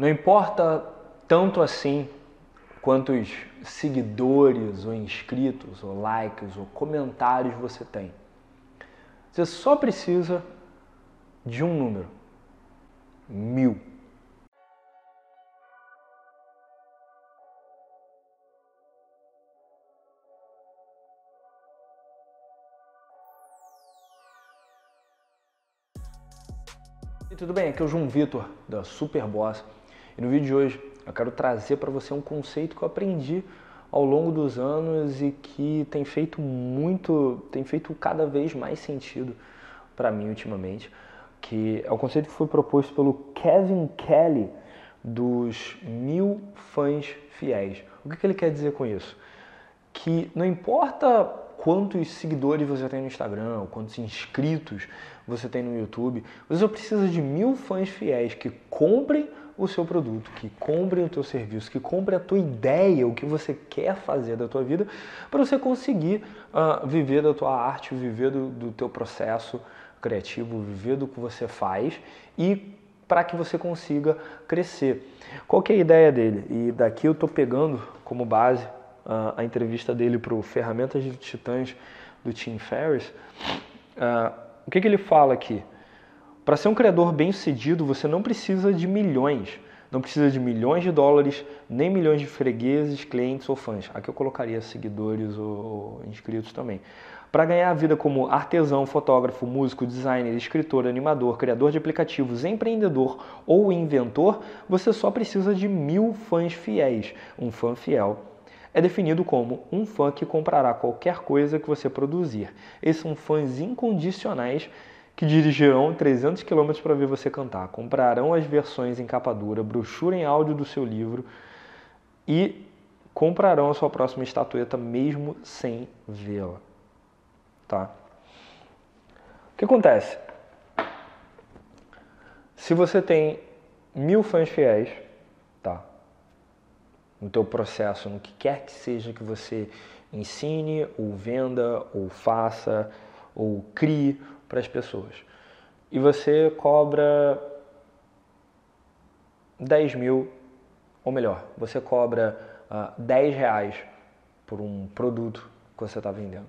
Não importa tanto assim quantos seguidores ou inscritos ou likes ou comentários você tem. Você só precisa de um número: mil. Tudo bem? Aqui é o João Vitor da Superboss e no vídeo de hoje eu quero trazer para você um conceito que eu aprendi ao longo dos anos e que tem feito muito, tem feito cada vez mais sentido para mim ultimamente, que é o conceito que foi proposto pelo Kevin Kelly dos mil fãs fiéis. O que, que ele quer dizer com isso? Que não importa quantos seguidores você tem no Instagram, quantos inscritos você tem no YouTube, você só precisa de mil fãs fiéis que comprem o seu produto, que comprem o teu serviço, que comprem a tua ideia, o que você quer fazer da tua vida, para você conseguir uh, viver da tua arte, viver do, do teu processo criativo, viver do que você faz e para que você consiga crescer. Qual que é a ideia dele? E daqui eu estou pegando como base uh, a entrevista dele para o Ferramentas de Titãs do Tim Ferriss. Uh, o que, que ele fala aqui? Para ser um criador bem sucedido, você não precisa de milhões. Não precisa de milhões de dólares, nem milhões de fregueses, clientes ou fãs. Aqui eu colocaria seguidores ou inscritos também. Para ganhar a vida como artesão, fotógrafo, músico, designer, escritor, animador, criador de aplicativos, empreendedor ou inventor, você só precisa de mil fãs fiéis. Um fã fiel é definido como um fã que comprará qualquer coisa que você produzir. Esses são fãs incondicionais que dirigirão 300 km para ver você cantar, comprarão as versões em capa dura, brochura em áudio do seu livro e comprarão a sua próxima estatueta mesmo sem vê-la. Tá? O que acontece? Se você tem mil fãs fiéis, tá? No teu processo, no que quer que seja que você ensine, ou venda, ou faça, ou crie, para as pessoas. E você cobra 10 mil, ou melhor, você cobra uh, 10 reais por um produto que você está vendendo.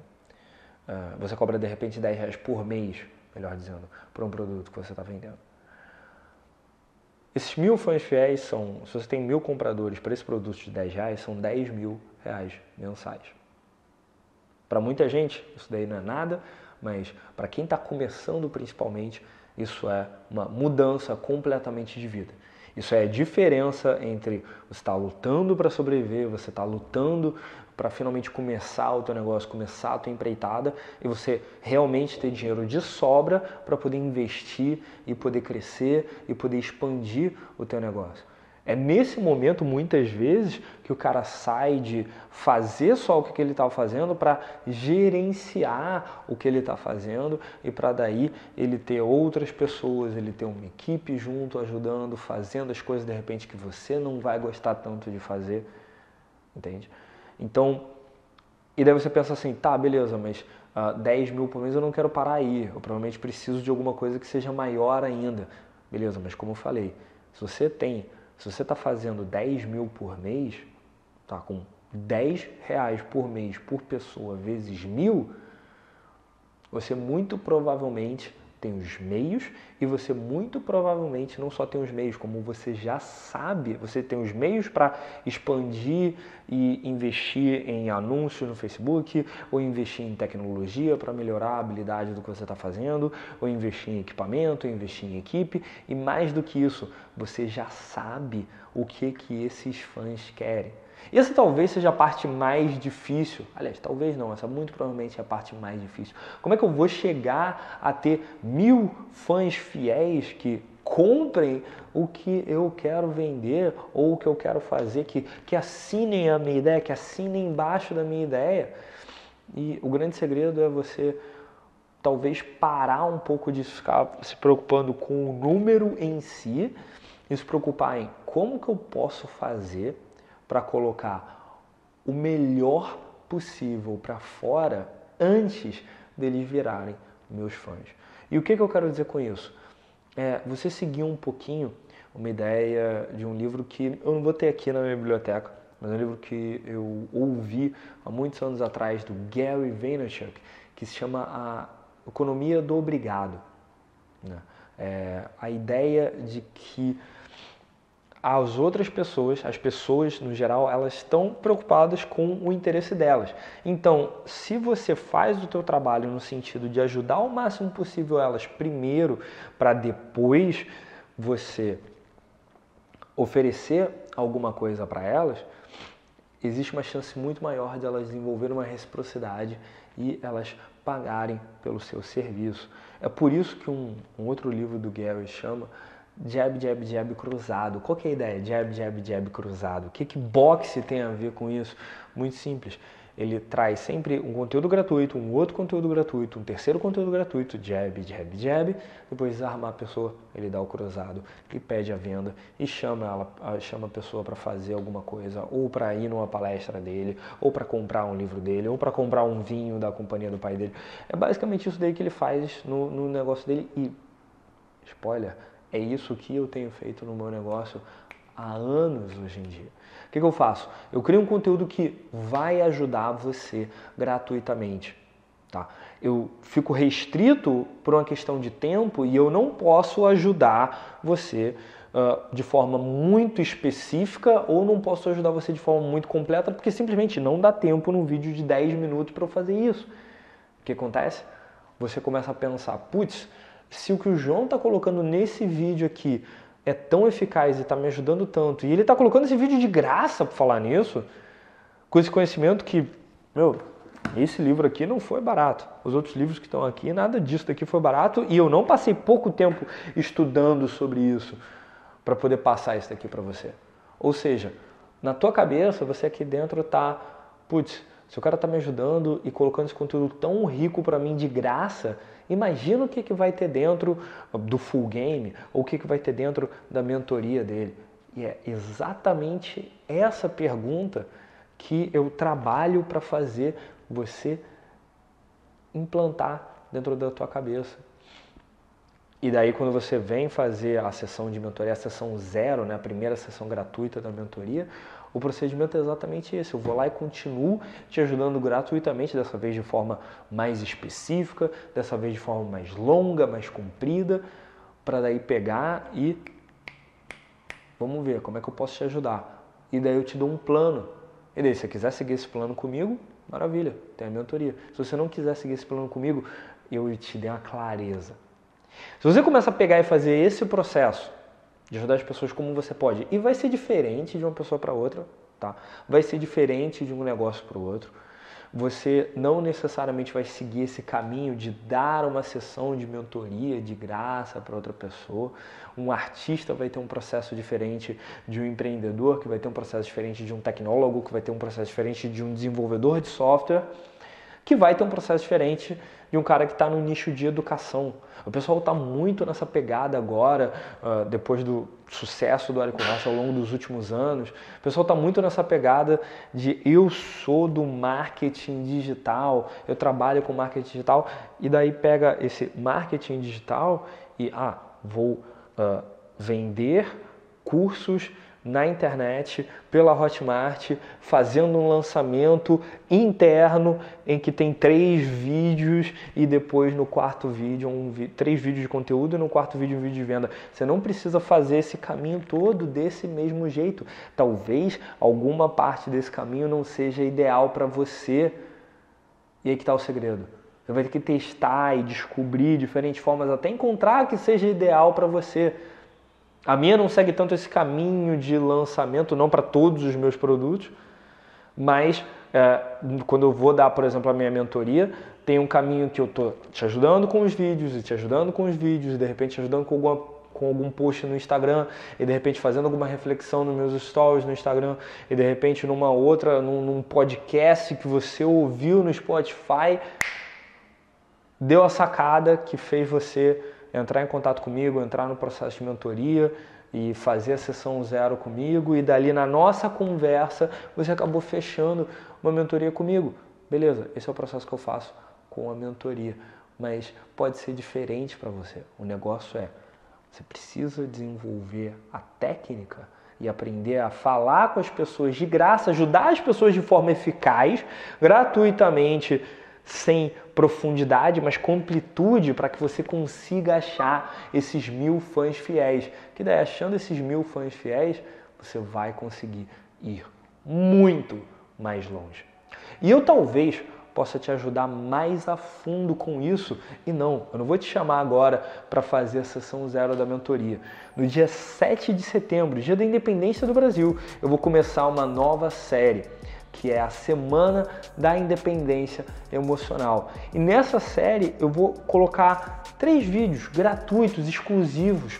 Uh, você cobra de repente 10 reais por mês, melhor dizendo, por um produto que você está vendendo. Esses mil fãs fiéis são, se você tem mil compradores para esse produto de 10 reais, são 10 mil reais mensais. Para muita gente, isso daí não é nada, mas para quem está começando principalmente, isso é uma mudança completamente de vida. Isso é a diferença entre você estar tá lutando para sobreviver, você está lutando para finalmente começar o teu negócio, começar a tua empreitada e você realmente ter dinheiro de sobra para poder investir e poder crescer e poder expandir o teu negócio. É nesse momento, muitas vezes, que o cara sai de fazer só o que ele estava fazendo para gerenciar o que ele está fazendo e para daí ele ter outras pessoas, ele ter uma equipe junto ajudando, fazendo as coisas de repente que você não vai gostar tanto de fazer, entende? Então, e daí você pensa assim, tá, beleza, mas uh, ah, 10 mil por mês eu não quero parar aí, eu provavelmente preciso de alguma coisa que seja maior ainda. Beleza, mas como eu falei, se você tem se você está fazendo 10 mil por mês, tá com 10 reais por mês por pessoa vezes mil, você muito provavelmente tem os meios e você muito provavelmente não só tem os meios, como você já sabe, você tem os meios para expandir e investir em anúncios no Facebook, ou investir em tecnologia para melhorar a habilidade do que você está fazendo, ou investir em equipamento, ou investir em equipe, e mais do que isso, você já sabe o que, que esses fãs querem. Essa talvez seja a parte mais difícil. Aliás, talvez não, essa muito provavelmente é a parte mais difícil. Como é que eu vou chegar a ter mil fãs fiéis que comprem o que eu quero vender ou o que eu quero fazer, que, que assinem a minha ideia, que assinem embaixo da minha ideia? E o grande segredo é você talvez parar um pouco de ficar se preocupando com o número em si e se preocupar em como que eu posso fazer para colocar o melhor possível para fora antes deles virarem meus fãs. E o que, que eu quero dizer com isso? É você seguir um pouquinho uma ideia de um livro que eu não vou ter aqui na minha biblioteca, mas é um livro que eu ouvi há muitos anos atrás do Gary Vaynerchuk, que se chama A Economia do Obrigado. Né? É, a ideia de que as outras pessoas, as pessoas no geral, elas estão preocupadas com o interesse delas. Então, se você faz o teu trabalho no sentido de ajudar o máximo possível elas primeiro, para depois você oferecer alguma coisa para elas, existe uma chance muito maior de elas desenvolverem uma reciprocidade e elas pagarem pelo seu serviço. É por isso que um, um outro livro do Gary chama jab, jab, jab cruzado. Qual que é a ideia? Jab, jab, jab cruzado. O que, que boxe tem a ver com isso? Muito simples. Ele traz sempre um conteúdo gratuito, um outro conteúdo gratuito, um terceiro conteúdo gratuito, jab, jab, jab. Depois desarmar a pessoa, ele dá o cruzado e pede a venda e chama ela, chama a pessoa para fazer alguma coisa, ou para ir numa palestra dele, ou para comprar um livro dele, ou para comprar um vinho da companhia do pai dele. É basicamente isso daí que ele faz no, no negócio dele e spoiler, é isso que eu tenho feito no meu negócio há anos hoje em dia. O que, que eu faço? Eu crio um conteúdo que vai ajudar você gratuitamente. Tá? Eu fico restrito por uma questão de tempo e eu não posso ajudar você uh, de forma muito específica ou não posso ajudar você de forma muito completa porque simplesmente não dá tempo num vídeo de 10 minutos para eu fazer isso. O que acontece? Você começa a pensar, putz, se o que o João está colocando nesse vídeo aqui é tão eficaz e está me ajudando tanto, e ele está colocando esse vídeo de graça para falar nisso, com esse conhecimento que, meu, esse livro aqui não foi barato. Os outros livros que estão aqui, nada disso daqui foi barato e eu não passei pouco tempo estudando sobre isso para poder passar isso daqui para você. Ou seja, na tua cabeça, você aqui dentro está, putz, se o cara está me ajudando e colocando esse conteúdo tão rico para mim de graça, Imagina o que, que vai ter dentro do full game ou o que, que vai ter dentro da mentoria dele. E é exatamente essa pergunta que eu trabalho para fazer você implantar dentro da tua cabeça. E daí quando você vem fazer a sessão de mentoria, a sessão zero, né, a primeira sessão gratuita da mentoria, o procedimento é exatamente esse. Eu vou lá e continuo te ajudando gratuitamente, dessa vez de forma mais específica, dessa vez de forma mais longa, mais comprida, para daí pegar e vamos ver como é que eu posso te ajudar. E daí eu te dou um plano. E daí, se você quiser seguir esse plano comigo, maravilha, tem a mentoria. Se você não quiser seguir esse plano comigo, eu te dei uma clareza. Se você começa a pegar e fazer esse processo, de ajudar as pessoas como você pode. E vai ser diferente de uma pessoa para outra, tá? Vai ser diferente de um negócio para o outro. Você não necessariamente vai seguir esse caminho de dar uma sessão de mentoria de graça para outra pessoa. Um artista vai ter um processo diferente de um empreendedor, que vai ter um processo diferente de um tecnólogo, que vai ter um processo diferente de um desenvolvedor de software, que vai ter um processo diferente de um cara que está no nicho de educação. O pessoal está muito nessa pegada agora, uh, depois do sucesso do Érico Rocha ao longo dos últimos anos. O pessoal está muito nessa pegada de eu sou do marketing digital, eu trabalho com marketing digital, e daí pega esse marketing digital e, ah, vou uh, vender cursos na internet, pela Hotmart, fazendo um lançamento interno em que tem três vídeos e depois no quarto vídeo, um, três vídeos de conteúdo e no quarto vídeo um vídeo de venda. Você não precisa fazer esse caminho todo desse mesmo jeito. Talvez alguma parte desse caminho não seja ideal para você. E aí que está o segredo. Você vai ter que testar e descobrir diferentes formas até encontrar que seja ideal para você. A minha não segue tanto esse caminho de lançamento, não para todos os meus produtos, mas é, quando eu vou dar, por exemplo, a minha mentoria, tem um caminho que eu estou te ajudando com os vídeos e te ajudando com os vídeos, e de repente te ajudando com, alguma, com algum post no Instagram, e de repente fazendo alguma reflexão nos meus stories no Instagram, e de repente numa outra, num, num podcast que você ouviu no Spotify, deu a sacada que fez você entrar em contato comigo, entrar no processo de mentoria e fazer a sessão zero comigo e dali na nossa conversa você acabou fechando uma mentoria comigo. Beleza, esse é o processo que eu faço com a mentoria, mas pode ser diferente para você. O negócio é Você precisa desenvolver a técnica e aprender a falar com as pessoas de graça, ajudar as pessoas de forma eficaz, gratuitamente, sem profundidade, mas com amplitude para que você consiga achar esses mil fãs fiéis. Que daí, achando esses mil fãs fiéis, você vai conseguir ir muito mais longe. E eu talvez possa te ajudar mais a fundo com isso. E não, eu não vou te chamar agora para fazer a sessão zero da mentoria. No dia 7 de setembro, dia da independência do Brasil, eu vou começar uma nova série que é a Semana da Independência Emocional. E nessa série eu vou colocar três vídeos gratuitos, exclusivos,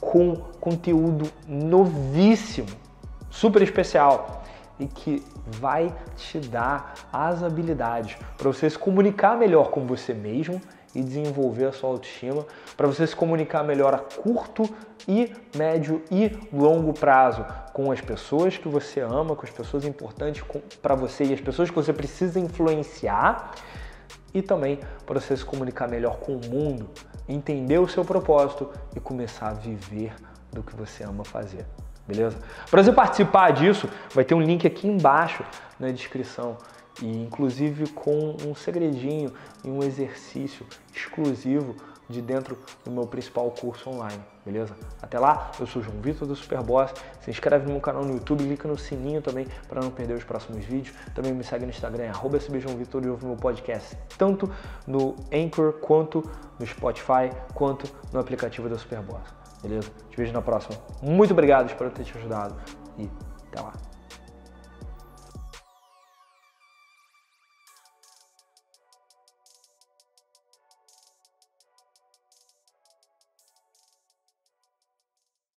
com conteúdo novíssimo, super especial e que vai te dar as habilidades para você se comunicar melhor com você mesmo e desenvolver a sua autoestima, para você se comunicar melhor a curto e médio e longo prazo com as pessoas que você ama, com as pessoas importantes para você e as pessoas que você precisa influenciar e também para você se comunicar melhor com o mundo, entender o seu propósito e começar a viver do que você ama fazer beleza? Para você participar disso, vai ter um link aqui embaixo na descrição e inclusive com um segredinho e um exercício exclusivo de dentro do meu principal curso online, beleza? Até lá, eu sou João Vitor do Superboss. Se inscreve no meu canal no YouTube, clica no sininho também para não perder os próximos vídeos. Também me segue no Instagram, arroba Vitor e ouve meu podcast tanto no Anchor quanto no Spotify, quanto no aplicativo da Superboss. Beleza? Te vejo na próxima. Muito obrigado, espero ter te ajudado e até lá.